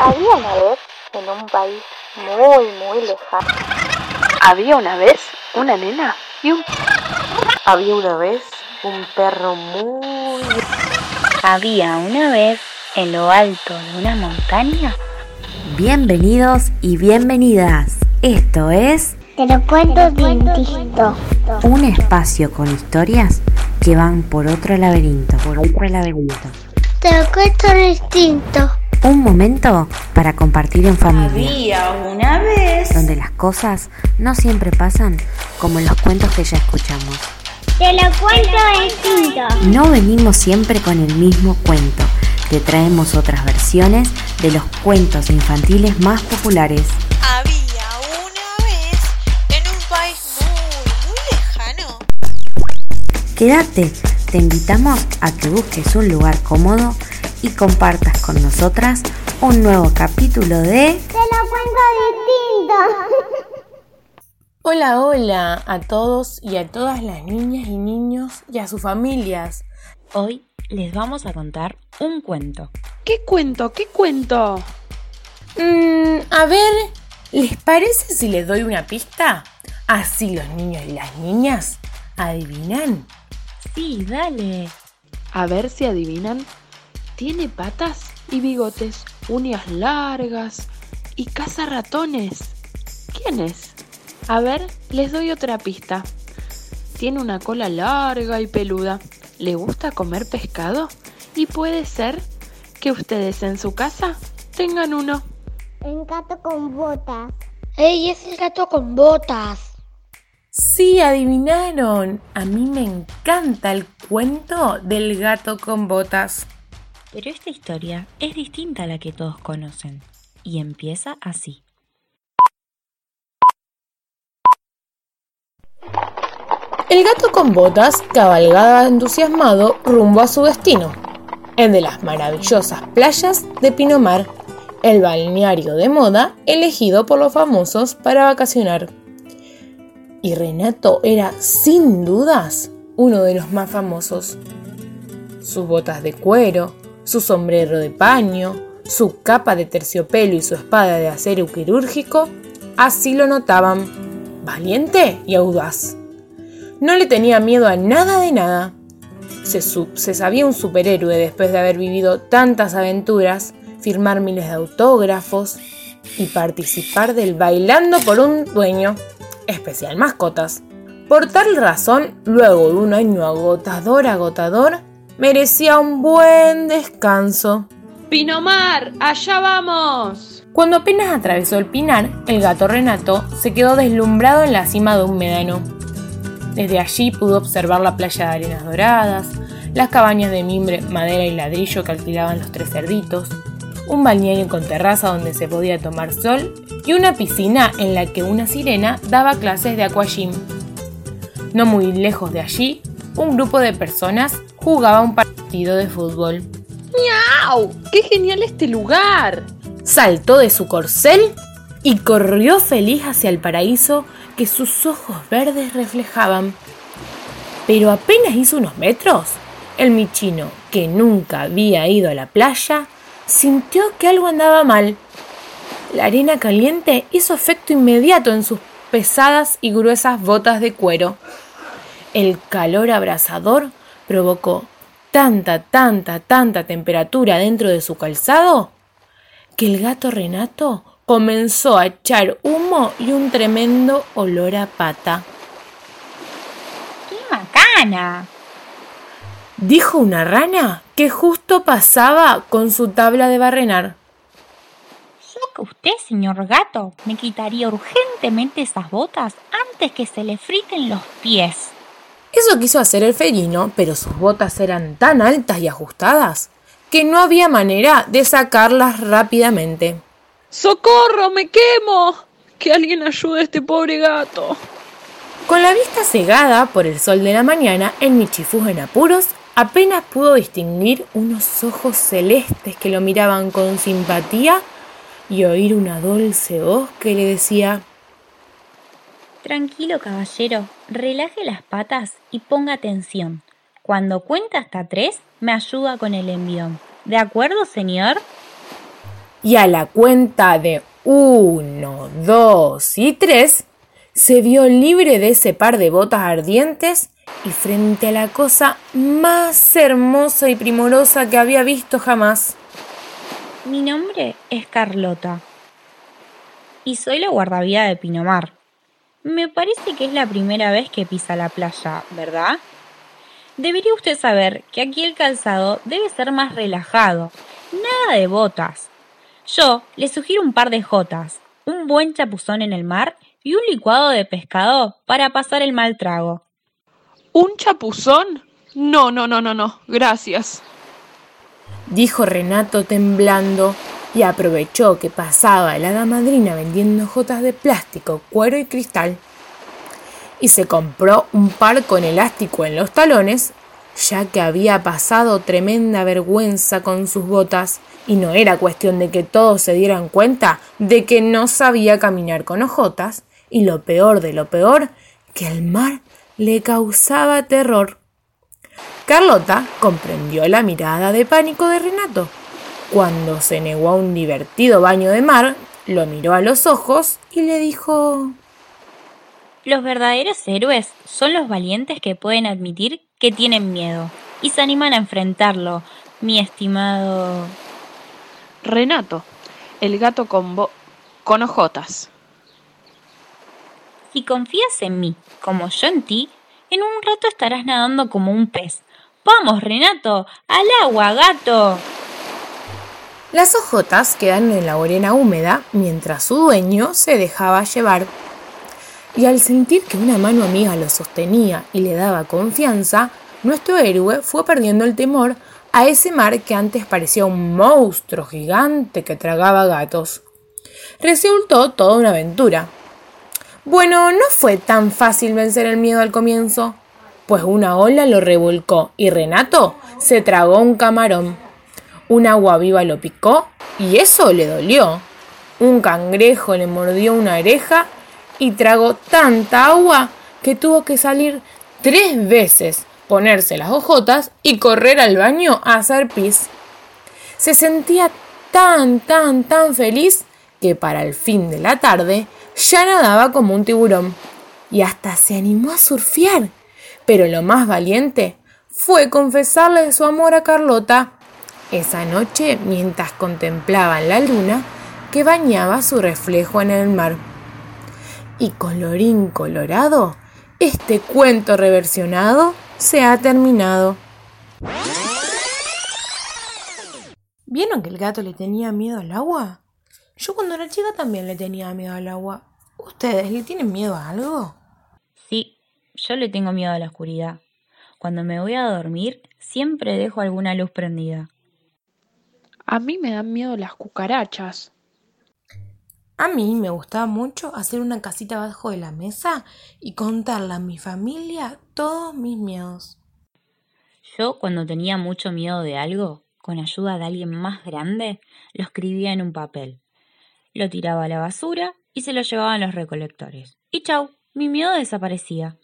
Había una vez en un país muy, muy lejano. Había una vez una nena y un... Había una vez un perro muy... Había una vez en lo alto de una montaña. Bienvenidos y bienvenidas. Esto es... Te lo cuento distinto. Un espacio con historias que van por otro laberinto. Por otro laberinto. Te lo cuento distinto. Un momento para compartir en familia. Había una vez. Donde las cosas no siempre pasan como en los cuentos que ya escuchamos. Te lo cuento distinto. No venimos siempre con el mismo cuento. Te traemos otras versiones de los cuentos infantiles más populares. Había una vez en un país muy, muy lejano. Quédate, te invitamos a que busques un lugar cómodo y compartas con nosotras un nuevo capítulo de Te lo cuento distinto. Hola, hola a todos y a todas las niñas y niños y a sus familias. Hoy les vamos a contar un cuento. ¿Qué cuento? ¿Qué cuento? Mm, a ver, ¿les parece si les doy una pista? Así los niños y las niñas adivinan. Sí, dale. A ver si adivinan. Tiene patas y bigotes, uñas largas y caza ratones. ¿Quién es? A ver, les doy otra pista. Tiene una cola larga y peluda. ¿Le gusta comer pescado? Y puede ser que ustedes en su casa tengan uno. El gato con botas. ¡Ey, es el gato con botas! Sí, adivinaron. A mí me encanta el cuento del gato con botas. Pero esta historia es distinta a la que todos conocen. Y empieza así. El gato con botas cabalgaba entusiasmado rumbo a su destino, el de las maravillosas playas de Pinomar, el balneario de moda elegido por los famosos para vacacionar. Y Renato era, sin dudas, uno de los más famosos. Sus botas de cuero, su sombrero de paño, su capa de terciopelo y su espada de acero quirúrgico, así lo notaban, valiente y audaz. No le tenía miedo a nada de nada. Se, sabía un superhéroe después de haber vivido tantas aventuras, firmar miles de autógrafos y participar del Bailando por un Dueño, especial mascotas. Por tal razón, luego de un año agotador, agotador, merecía un buen descanso. ¡Pinomar! ¡Allá vamos! Cuando apenas atravesó el pinar, el gato Renato se quedó deslumbrado en la cima de un médano. Desde allí pudo observar la playa de arenas doradas, las cabañas de mimbre, madera y ladrillo que alquilaban los tres cerditos, un balneario con terraza donde se podía tomar sol y una piscina en la que una sirena daba clases de aquagym. No muy lejos de allí, un grupo de personas jugaba un partido de fútbol. ¡Miau! ¡Qué genial este lugar! Saltó de su corcel y corrió feliz hacia el paraíso que sus ojos verdes reflejaban. Pero apenas hizo unos metros, el michino, que nunca había ido a la playa, sintió que algo andaba mal. La arena caliente hizo efecto inmediato en sus pesadas y gruesas botas de cuero. El calor abrasador provocó tanta, tanta, tanta temperatura dentro de su calzado que el gato Renato comenzó a echar humo y un tremendo olor a pata. ¡Qué macana! Dijo una rana que justo pasaba con su tabla de barrenar. Yo que usted, señor gato, me quitaría urgentemente esas botas antes que se le friten los pies. Eso quiso hacer el felino, pero sus botas eran tan altas y ajustadas que no había manera de sacarlas rápidamente. ¡Socorro! ¡Me quemo! ¡Que alguien ayude a este pobre gato! Con la vista cegada por el sol de la mañana, el Michifú en apuros apenas pudo distinguir unos ojos celestes que lo miraban con simpatía y oír una dulce voz que le decía Tranquilo, caballero, relaje las patas y ponga atención. Cuando cuenta hasta tres, me ayuda con el envión. ¿De acuerdo, señor? Y a la cuenta de uno, dos y tres, se vio libre de ese par de botas ardientes y frente a la cosa más hermosa y primorosa que había visto jamás. Mi nombre es Carlota y soy la guardavida de Pinomar. Me parece que es la primera vez que pisa la playa, ¿verdad? Debería usted saber que aquí el calzado debe ser más relajado, nada de botas. Yo le sugiero un par de jotas, un buen chapuzón en el mar y un licuado de pescado para pasar el mal trago. ¿Un chapuzón? No, no, no, no, no, gracias. Dijo Renato temblando y aprovechó que pasaba la hada madrina vendiendo jotas de plástico, cuero y cristal. Y se compró un par con elástico en los talones, ya que había pasado tremenda vergüenza con sus botas y no era cuestión de que todos se dieran cuenta de que no sabía caminar con ojotas y lo peor de lo peor, que el mar le causaba terror. Carlota comprendió la mirada de pánico de Renato cuando se negó a un divertido baño de mar, lo miró a los ojos y le dijo Los verdaderos héroes son los valientes que pueden admitir que tienen miedo y se animan a enfrentarlo, mi estimado Renato, el gato con, con ojotas. Si confías en mí, como yo en ti, en un rato estarás nadando como un pez. Vamos, Renato, al agua, gato. Las hojotas quedaron en la arena húmeda mientras su dueño se dejaba llevar. Y al sentir que una mano amiga lo sostenía y le daba confianza, nuestro héroe fue perdiendo el temor a ese mar que antes parecía un monstruo gigante que tragaba gatos. Resultó toda una aventura. Bueno, no fue tan fácil vencer el miedo al comienzo, pues una ola lo revolcó y Renato se tragó un camarón. Un agua viva lo picó y eso le dolió. Un cangrejo le mordió una oreja y tragó tanta agua que tuvo que salir tres veces, ponerse las hojotas y correr al baño a hacer pis. Se sentía tan, tan, tan feliz que para el fin de la tarde ya nadaba como un tiburón y hasta se animó a surfear. Pero lo más valiente fue confesarle su amor a Carlota esa noche mientras contemplaban la luna que bañaba su reflejo en el mar. Y colorín colorado, este cuento reversionado se ha terminado. ¿Vieron que el gato le tenía miedo al agua? Yo cuando era chica también le tenía miedo al agua. ¿Ustedes le tienen miedo a algo? Sí, yo le tengo miedo a la oscuridad. Cuando me voy a dormir, siempre dejo alguna luz prendida. A mí me dan miedo las cucarachas. A mí me gustaba mucho hacer una casita abajo de la mesa y contarle a mi familia todos mis miedos. Yo cuando tenía mucho miedo de algo, con ayuda de alguien más grande, lo escribía en un papel. Lo tiraba a la basura y se lo llevaban los recolectores. Y chau, mi miedo desaparecía.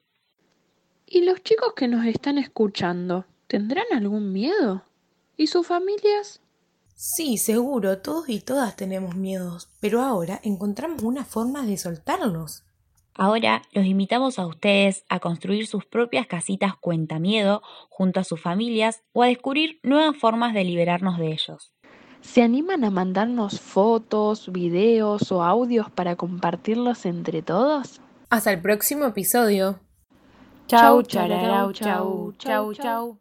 ¿Y los chicos que nos están escuchando, tendrán algún miedo? ¿Y sus familias? Sí, seguro, todos y todas tenemos miedos, pero ahora encontramos una forma de soltarlos. Ahora los invitamos a ustedes a construir sus propias casitas cuenta miedo junto a sus familias o a descubrir nuevas formas de liberarnos de ellos. ¿Se animan a mandarnos fotos, videos o audios para compartirlos entre todos? Hasta el próximo episodio. Chau, chau, chau, chau, chau.